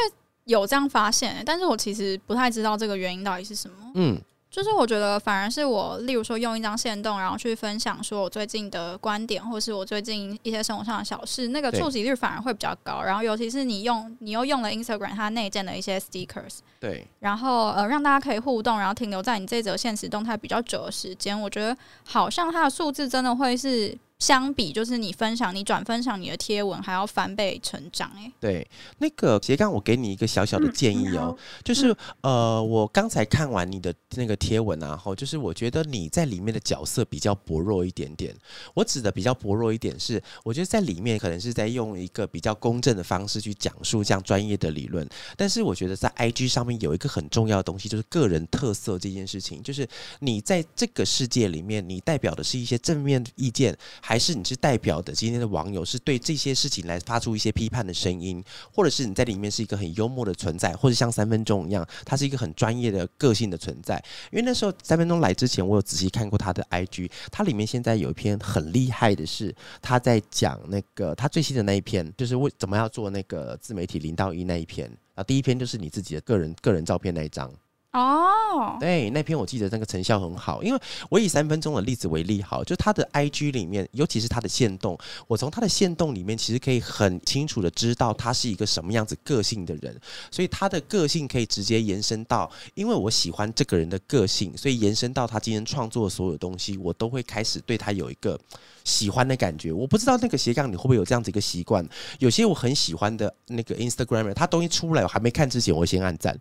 有这样发现，但是我其实不太知道这个原因到底是什么。嗯，就是我觉得反而是我，例如说用一张线动，然后去分享说我最近的观点，或是我最近一些生活上的小事，那个触及率反而会比较高。然后尤其是你用，你又用了 Instagram 它内建的一些 stickers，对，然后呃让大家可以互动，然后停留在你这则现实动态比较久的时间，我觉得好像它的数字真的会是。相比就是你分享、你转分享你的贴文还要翻倍成长哎。对，那个斜杠，我给你一个小小的建议哦，就是呃，我刚才看完你的那个贴文啊，后就是我觉得你在里面的角色比较薄弱一点点。我指的比较薄弱一点是，我觉得在里面可能是在用一个比较公正的方式去讲述这样专业的理论，但是我觉得在 IG 上面有一个很重要的东西，就是个人特色这件事情，就是你在这个世界里面，你代表的是一些正面意见。还是你是代表的今天的网友，是对这些事情来发出一些批判的声音，或者是你在里面是一个很幽默的存在，或者像三分钟一样，他是一个很专业的个性的存在。因为那时候三分钟来之前，我有仔细看过他的 IG，他里面现在有一篇很厉害的是他在讲那个他最新的那一篇，就是为怎么要做那个自媒体零到一那一篇啊，第一篇就是你自己的个人个人照片那一张。哦，对，那篇我记得那个成效很好，因为我以三分钟的例子为例，好，就他的 I G 里面，尤其是他的线动，我从他的线动里面，其实可以很清楚的知道他是一个什么样子个性的人，所以他的个性可以直接延伸到，因为我喜欢这个人的个性，所以延伸到他今天创作的所有东西，我都会开始对他有一个喜欢的感觉。我不知道那个斜杠你会不会有这样子一个习惯，有些我很喜欢的那个 Instagram，他东西出来我还没看之前，我先按赞。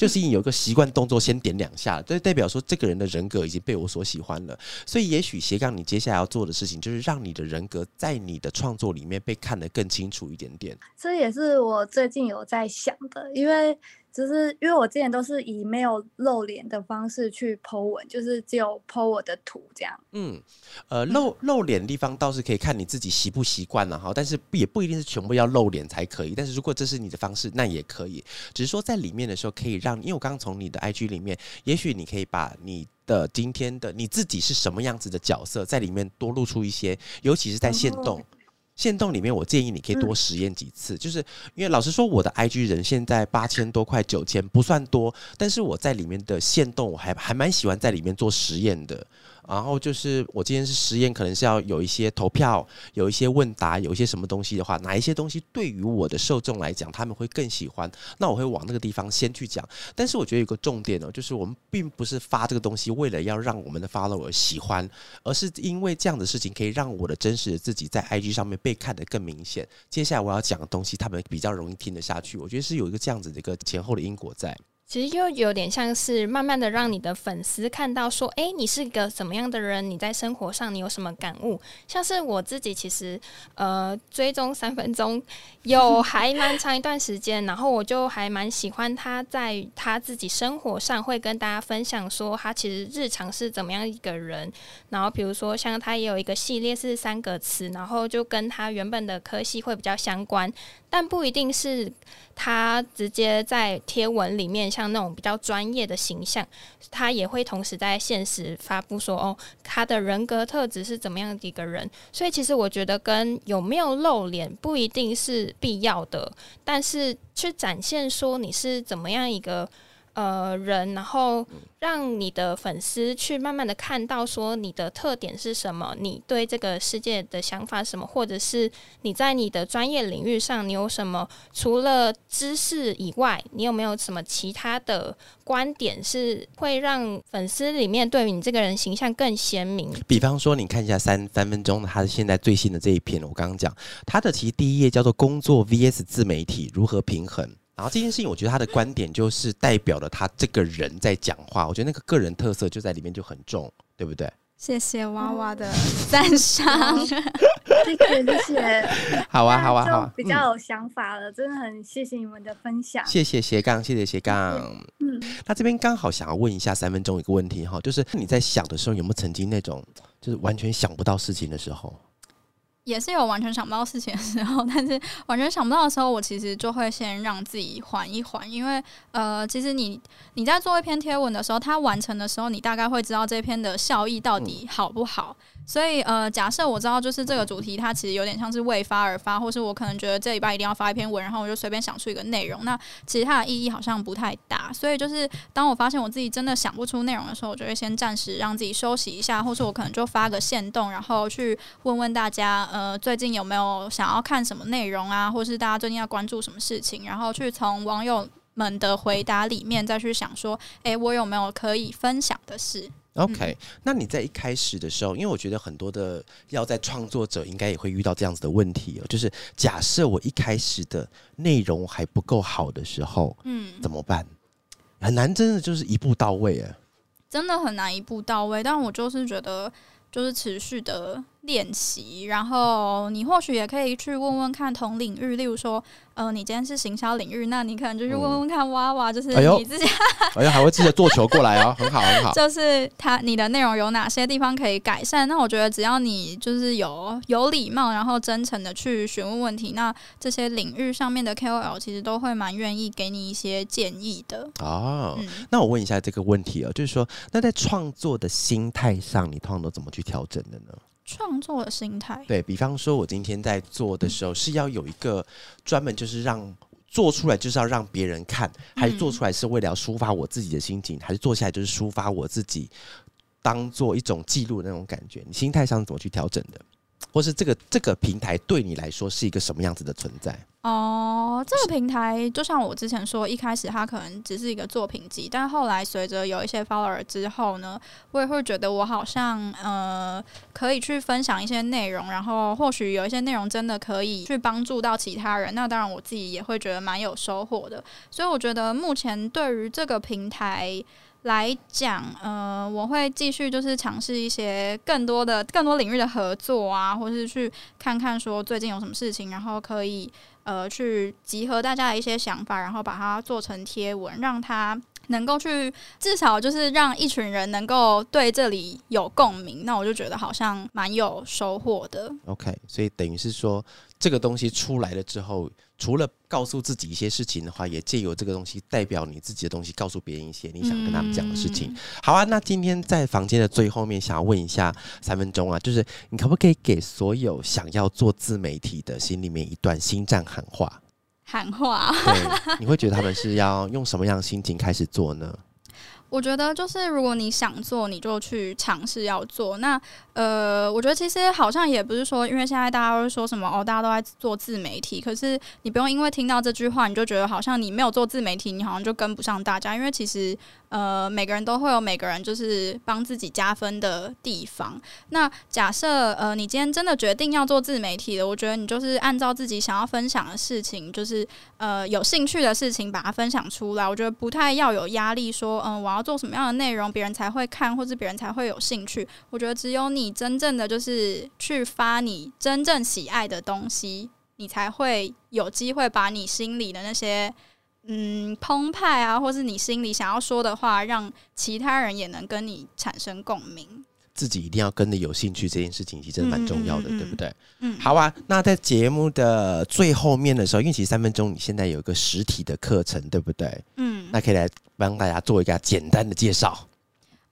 就是你有个习惯动作，先点两下，这代表说这个人的人格已经被我所喜欢了。所以，也许斜杠你接下来要做的事情，就是让你的人格在你的创作里面被看得更清楚一点点。这也是我最近有在想的，因为。就是因为我之前都是以没有露脸的方式去剖文，就是只有剖我的图这样。嗯，呃，露露脸的地方倒是可以看你自己习不习惯了哈，但是也不一定是全部要露脸才可以。但是如果这是你的方式，那也可以。只是说在里面的时候，可以让，因为我刚刚从你的 IG 里面，也许你可以把你的今天的你自己是什么样子的角色，在里面多露出一些，尤其是在线动。线动里面，我建议你可以多实验几次，就是因为老实说，我的 IG 人现在八千多块九千不算多，但是我在里面的线动，我还还蛮喜欢在里面做实验的。然后就是我今天是实验，可能是要有一些投票，有一些问答，有一些什么东西的话，哪一些东西对于我的受众来讲，他们会更喜欢，那我会往那个地方先去讲。但是我觉得有个重点呢，就是我们并不是发这个东西为了要让我们的 follower 喜欢，而是因为这样的事情可以让我的真实的自己在 IG 上面被看得更明显。接下来我要讲的东西，他们比较容易听得下去。我觉得是有一个这样子的一个前后的因果在。其实又有点像是慢慢的让你的粉丝看到说，哎，你是一个什么样的人？你在生活上你有什么感悟？像是我自己其实呃追踪三分钟有还蛮长一段时间，然后我就还蛮喜欢他在他自己生活上会跟大家分享说他其实日常是怎么样一个人。然后比如说像他也有一个系列是三个词，然后就跟他原本的科系会比较相关，但不一定是他直接在贴文里面。像那种比较专业的形象，他也会同时在现实发布说哦，他的人格特质是怎么样的一个人。所以其实我觉得跟有没有露脸不一定是必要的，但是去展现说你是怎么样一个。呃，人，然后让你的粉丝去慢慢的看到，说你的特点是什么，你对这个世界的想法什么，或者是你在你的专业领域上，你有什么除了知识以外，你有没有什么其他的观点，是会让粉丝里面对于你这个人形象更鲜明？比方说，你看一下三三分钟，他现在最新的这一篇，我刚刚讲，他的其实第一页叫做“工作 VS 自媒体如何平衡”。然后这件事情，我觉得他的观点就是代表了他这个人在讲话。我觉得那个个人特色就在里面就很重，对不对？谢谢娃娃的赞赏，谢谢谢谢。好啊好啊好啊，比较有想法了，真的很谢谢你们的分享。谢谢斜杠，谢谢斜杠。嗯，那这边刚好想要问一下三分钟一个问题哈，就是你在想的时候有没有曾经那种就是完全想不到事情的时候？也是有完全想不到事情的时候，但是完全想不到的时候，我其实就会先让自己缓一缓，因为呃，其实你你在做一篇贴文的时候，它完成的时候，你大概会知道这篇的效益到底好不好。所以，呃，假设我知道就是这个主题，它其实有点像是为发而发，或是我可能觉得这礼拜一定要发一篇文，然后我就随便想出一个内容，那其实它的意义好像不太大。所以，就是当我发现我自己真的想不出内容的时候，我就会先暂时让自己休息一下，或是我可能就发个线动，然后去问问大家，呃，最近有没有想要看什么内容啊，或是大家最近要关注什么事情，然后去从网友们的回答里面再去想说，诶，我有没有可以分享的事。OK，那你在一开始的时候，因为我觉得很多的要在创作者应该也会遇到这样子的问题哦，就是假设我一开始的内容还不够好的时候，嗯，怎么办？很难，真的就是一步到位啊，真的很难一步到位。但我就是觉得，就是持续的练习，然后你或许也可以去问问看同领域，例如说。呃，你今天是行销领域，那你可能就是问问看娃娃，就是你自己，哎呀，还会记得做球过来哦，很好很好。就是他你的内容有哪些地方可以改善？那我觉得只要你就是有有礼貌，然后真诚的去询问问题，那这些领域上面的 KOL 其实都会蛮愿意给你一些建议的。哦，那我问一下这个问题啊，就是说，那在创作的心态上，你通常都怎么去调整的呢？创作的心态，对比方说，我今天在做的时候是要有一个专门就是让做出来就是要让别人看，还是做出来是为了要抒发我自己的心情，还是做下来就是抒发我自己，当做一种记录的那种感觉？你心态上怎么去调整的？或是这个这个平台对你来说是一个什么样子的存在？哦，这个平台就像我之前说，一开始它可能只是一个作品集，但后来随着有一些 follower 之后呢，我也会觉得我好像呃可以去分享一些内容，然后或许有一些内容真的可以去帮助到其他人，那当然我自己也会觉得蛮有收获的。所以我觉得目前对于这个平台来讲，呃，我会继续就是尝试一些更多的更多领域的合作啊，或是去看看说最近有什么事情，然后可以。呃，去集合大家的一些想法，然后把它做成贴文，让它能够去至少就是让一群人能够对这里有共鸣。那我就觉得好像蛮有收获的。OK，所以等于是说，这个东西出来了之后。除了告诉自己一些事情的话，也借由这个东西代表你自己的东西，告诉别人一些你想跟他们讲的事情。嗯好啊，那今天在房间的最后面，想要问一下三分钟啊，就是你可不可以给所有想要做自媒体的心里面一段心脏喊话？喊话。对，你会觉得他们是要用什么样的心情开始做呢？我觉得就是，如果你想做，你就去尝试要做。那呃，我觉得其实好像也不是说，因为现在大家都会说什么哦，大家都在做自媒体，可是你不用因为听到这句话，你就觉得好像你没有做自媒体，你好像就跟不上大家。因为其实呃，每个人都会有每个人就是帮自己加分的地方。那假设呃，你今天真的决定要做自媒体了，我觉得你就是按照自己想要分享的事情，就是呃有兴趣的事情，把它分享出来。我觉得不太要有压力，说嗯、我要做什么样的内容，别人才会看，或是别人才会有兴趣。我觉得只有你真正的就是去发你真正喜爱的东西，你才会有机会把你心里的那些。嗯，澎湃啊，或是你心里想要说的话，让其他人也能跟你产生共鸣。自己一定要跟着有兴趣这件事情，其实真的蛮重要的，嗯嗯嗯对不对？嗯，好啊，那在节目的最后面的时候，因为其实三分钟你现在有一个实体的课程，对不对？嗯，那可以来帮大家做一个简单的介绍。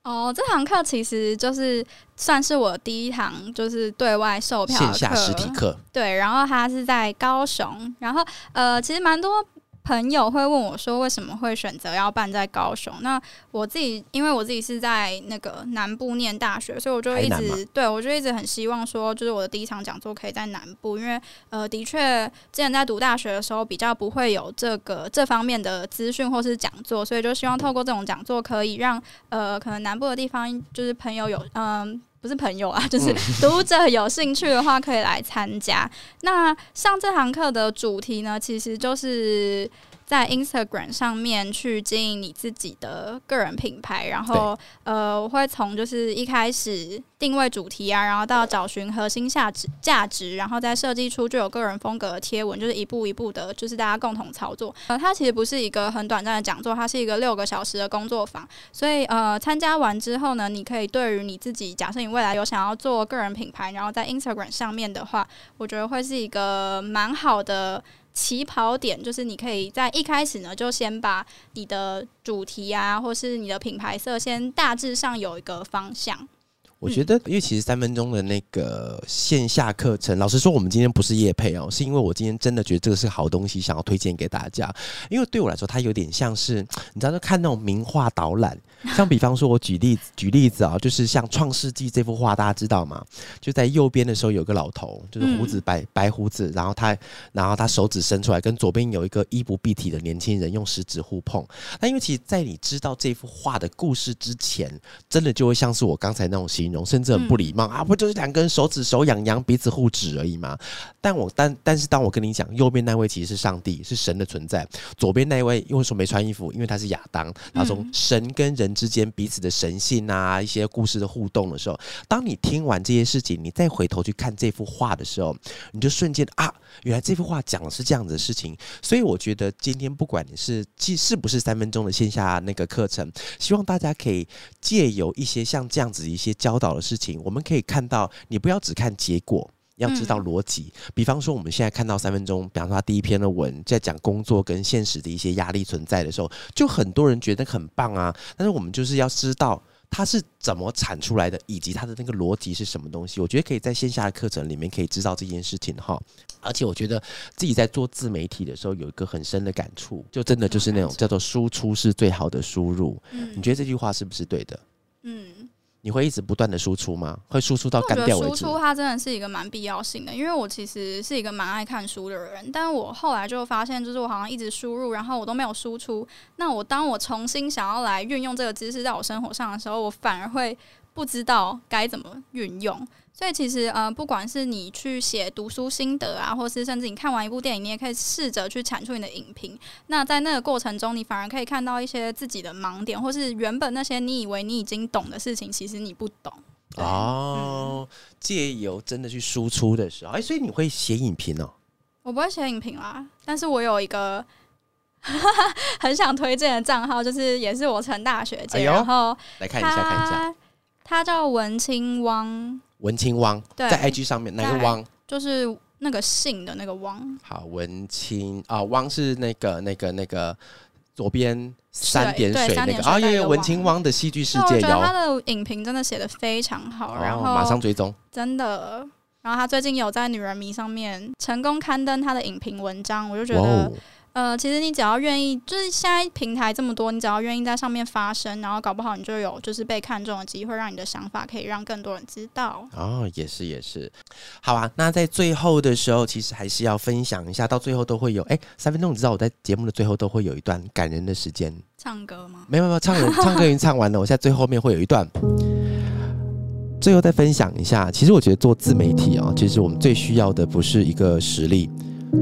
哦，这堂课其实就是算是我第一堂就是对外售票线下实体课，对，然后它是在高雄，然后呃，其实蛮多朋友会问我说，为什么会选择要办在高雄？那我自己，因为我自己是在那个南部念大学，所以我就一直对我就一直很希望说，就是我的第一场讲座可以在南部，因为呃，的确之前在读大学的时候比较不会有这个这方面的资讯或是讲座，所以就希望透过这种讲座可以让呃，可能南部的地方就是朋友有嗯。不是朋友啊，就是读者有兴趣的话可以来参加。那上这堂课的主题呢，其实就是在 Instagram 上面去经营你自己的个人品牌，然后呃，我会从就是一开始定位主题啊，然后到找寻核心价值价值，然后再设计出具有个人风格的贴文，就是一步一步的，就是大家共同操作。呃，它其实不是一个很短暂的讲座，它是一个六个小时的工作坊。所以呃，参加完之后呢，你可以对于你自己，假设你未来有想要做个人品牌，然后在 Instagram 上面的话，我觉得会是一个蛮好的起跑点，就是你可以在一开始呢，就先把你的主题啊，或是你的品牌色，先大致上有一个方向。我觉得，因为其实三分钟的那个线下课程，老实说，我们今天不是夜配哦，是因为我今天真的觉得这个是好东西，想要推荐给大家。因为对我来说，它有点像是 你知道，看那种名画导览，像比方说，我举例子举例子啊，就是像《创世纪》这幅画，大家知道吗？就在右边的时候有个老头，就是胡子白、白胡子，然后他然后他手指伸出来，跟左边有一个衣不蔽体的年轻人用食指互碰。那因为其实，在你知道这幅画的故事之前，真的就会像是我刚才那种形容，甚至很不礼貌、啊，不就是两个人手指手痒痒，彼此互指而已吗？但我但但是当我跟你讲，右边那位其实是上帝，是神的存在；左边那位因为说没穿衣服，因为他是亚当。然后从神跟人之间彼此的神性啊，一些故事的互动的时候，当你听完这些事情，你再回头去看这幅画的时候，你就瞬间啊，原来这幅画讲的是这样子的事情。所以我觉得今天不管你是既是不是三分钟的线下那个课程，希望大家可以借由一些像这样子一些教导的事情，我们可以看到，你不要只看结果。要知道逻辑，比方说我们现在看到三分钟，比方说他第一篇的文在讲工作跟现实的一些压力存在的时候，就很多人觉得很棒啊。但是我们就是要知道它是怎么产出来的，以及它的那个逻辑是什么东西。我觉得可以在线下的课程里面可以知道这件事情哈。而且我觉得自己在做自媒体的时候有一个很深的感触，就真的就是那种叫做输出是最好的输入。嗯你觉得这句话是不是对的？嗯。你会一直不断的输出吗？会输出到干掉为止？输出它真的是一个蛮必要性的，因为我其实是一个蛮爱看书的人，但我后来就发现，就是我好像一直输入，然后我都没有输出。那我当我重新想要来运用这个知识在我生活上的时候，我反而会不知道该怎么运用。所以其实呃，不管是你去写读书心得啊，或是甚至你看完一部电影，你也可以试着去产出你的影评。那在那个过程中，你反而可以看到一些自己的盲点，或是原本那些你以为你已经懂的事情，其实你不懂。哦，借由真的去输出的时候，哎，所以你会写影评哦。我不会写影评啦，但是我有一个 很想推荐的账号，就是也是我成大学姐，哎然后来看一下，看一下，他他叫文青汪，文青汪在 IG 上面哪个汪？就是那个姓的那个汪。好，文青啊，汪是那个那个那个左边三点水那个啊，三点水带有有文青汪的戏剧世界我觉得他的影评真的写的非常好，然哦，后马上追踪。真的。然后他最近有在《女人迷》上面成功刊登他的影评文章，我就觉得，呃，其实你只要愿意，就是现在平台这么多，你只要愿意在上面发声，然后搞不好你就有就是被看中的机会，让你的想法可以让更多人知道。哦，也是也是，好啊。那在最后的时候，其实还是要分享一下，到最后都会有哎，三分钟，你知道我在节目的最后都会有一段感人的时间。唱歌吗？没有没有，唱人唱歌已经唱完了，我现在最后面会有一段，最后再分享一下。其实我觉得做自媒体啊，其实我们最需要的不是一个实力，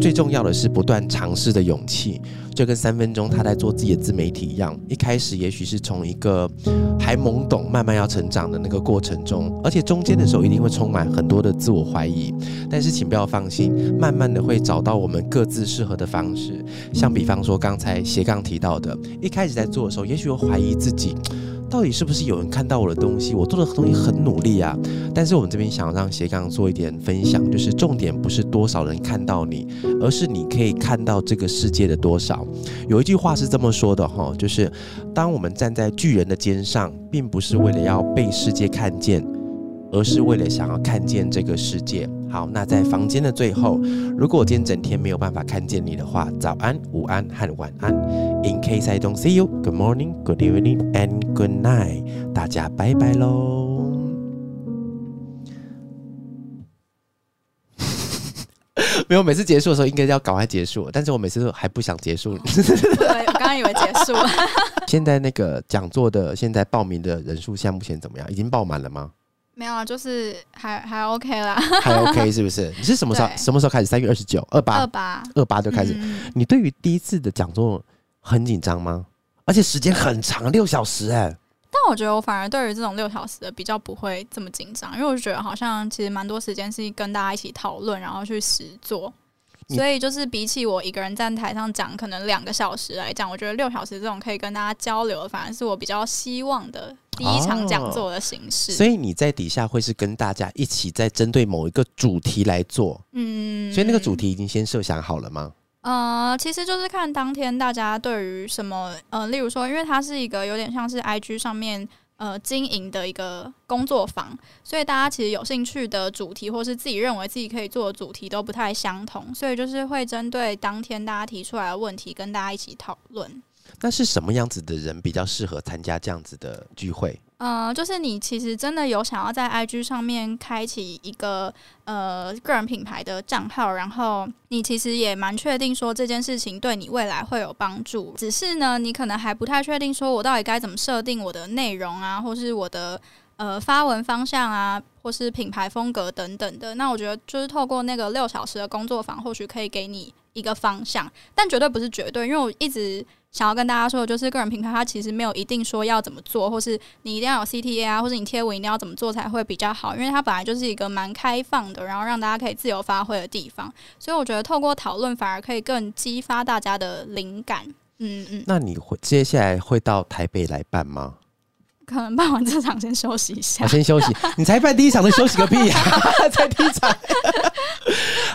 最重要的是不断尝试的勇气。就跟三分钟他在做自己的自媒体一样，一开始也许是从一个还懵懂，慢慢要成长的那个过程中，而且中间的时候一定会充满很多的自我怀疑。但是请不要放心，慢慢的会找到我们各自适合的方式。像比方说刚才斜杠提到的，一开始在做的时候，也许会怀疑自己。到底是不是有人看到我的东西？我做的东西很努力啊，但是我们这边想让斜杠做一点分享，就是重点不是多少人看到你，而是你可以看到这个世界的多少。有一句话是这么说的哈，就是当我们站在巨人的肩上，并不是为了要被世界看见，而是为了想要看见这个世界。好，那在房间的最后，如果我今天整天没有办法看见你的话，早安、午安和晚安。In case I don't see you, good morning, good evening, and good night。大家拜拜喽。没有，每次结束的时候应该要赶快结束，但是我每次都还不想结束。对，我刚刚以为结束了。现在那个讲座的现在报名的人数，现在目前怎么样？已经报满了吗？没有啊，就是还还 OK 啦。还 OK 是不是？你是什么时候 什么时候开始？三月二十九、二八二八、二八就开始。嗯你对于第一次的讲座很紧张吗？而且时间很长，六小时哎、但我觉得我反而对于这种六小时的比较不会这么紧张，因为我就觉得好像其实蛮多时间是跟大家一起讨论，然后去实做。所以就是比起我一个人站台上讲可能两个小时来讲，我觉得六小时这种可以跟大家交流，反而是我比较希望的第一场讲座的形式。所以你在底下会是跟大家一起在针对某一个主题来做，嗯所以那个主题已经先设想好了吗？呃，其实就是看当天大家对于什么，呃，例如说，因为它是一个有点像是 IG 上面呃经营的一个工作坊，所以大家其实有兴趣的主题，或是自己认为自己可以做的主题都不太相同，所以就是会针对当天大家提出来的问题，跟大家一起讨论。那是什么样子的人比较适合参加这样子的聚会？呃，就是你其实真的有想要在 IG 上面开启一个呃个人品牌的账号，然后你其实也蛮确定说这件事情对你未来会有帮助，只是呢，你可能还不太确定说我到底该怎么设定我的内容啊，或是我的呃发文方向啊，或是品牌风格等等的。那我觉得就是透过那个六小时的工作坊，或许可以给你一个方向，但绝对不是绝对，因为我一直。想要跟大家说的就是，个人品牌它其实没有一定说要怎么做，或是你一定要有 CTA 啊，或者你贴文一定要怎么做才会比较好，因为它本来就是一个蛮开放的，然后让大家可以自由发挥的地方。所以我觉得透过讨论，反而可以更激发大家的灵感。嗯嗯，那你会接下来会到台北来办吗？可能办完这场先休息一下我。先休息，你才办第一场能休息个屁呀、才第一场。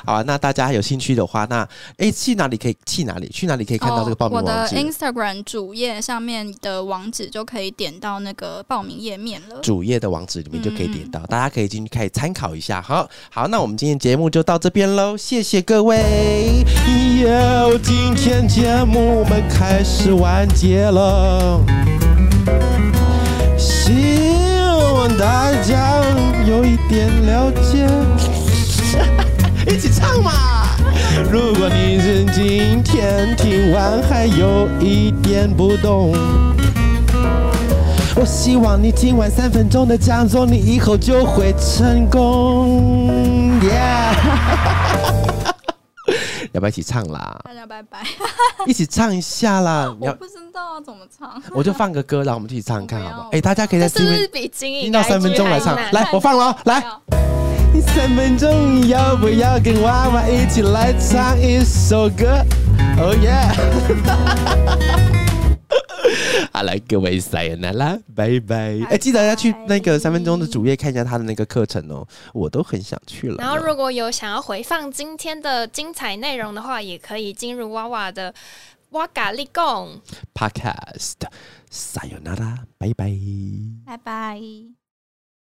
好啊，那大家有兴趣的话，那哎去哪里可以去哪里？去哪里可以看到这个报名哦、我的？Instagram 主页上面的网址就可以点到那个报名页面了。主页的网址里面就可以点嗯到，大家可以进去可以参考一下。好好，那我们今天节目就到这边喽，谢谢各位。哟，今天节目我们开始完结了，希望大家有一点了解，一起唱嘛。如果你是今天听完还有一点不懂。我希望你听完三分钟的讲座，你以后就会成功。Yeah 要不要一起唱啦？大家拜拜。一起唱一下啦！你要，我不知道怎么唱。我就放个歌，然后我们一起唱唱看，好不好？哎、大家可以在这边比经营听到三分钟来唱来，我放了哦，来。三分钟，要不要跟娃娃一起来唱一首歌？Oh yeah！好好了，各位塞恩娜啦，拜拜！哎、记得要去那个三分钟的主页看一下他的那个课程哦，我都很想去了。然后如果有想要回放今天的精彩内容的话，也可以进入娃娃的哇嘎利贡。Podcast，sayonara，拜拜。拜拜。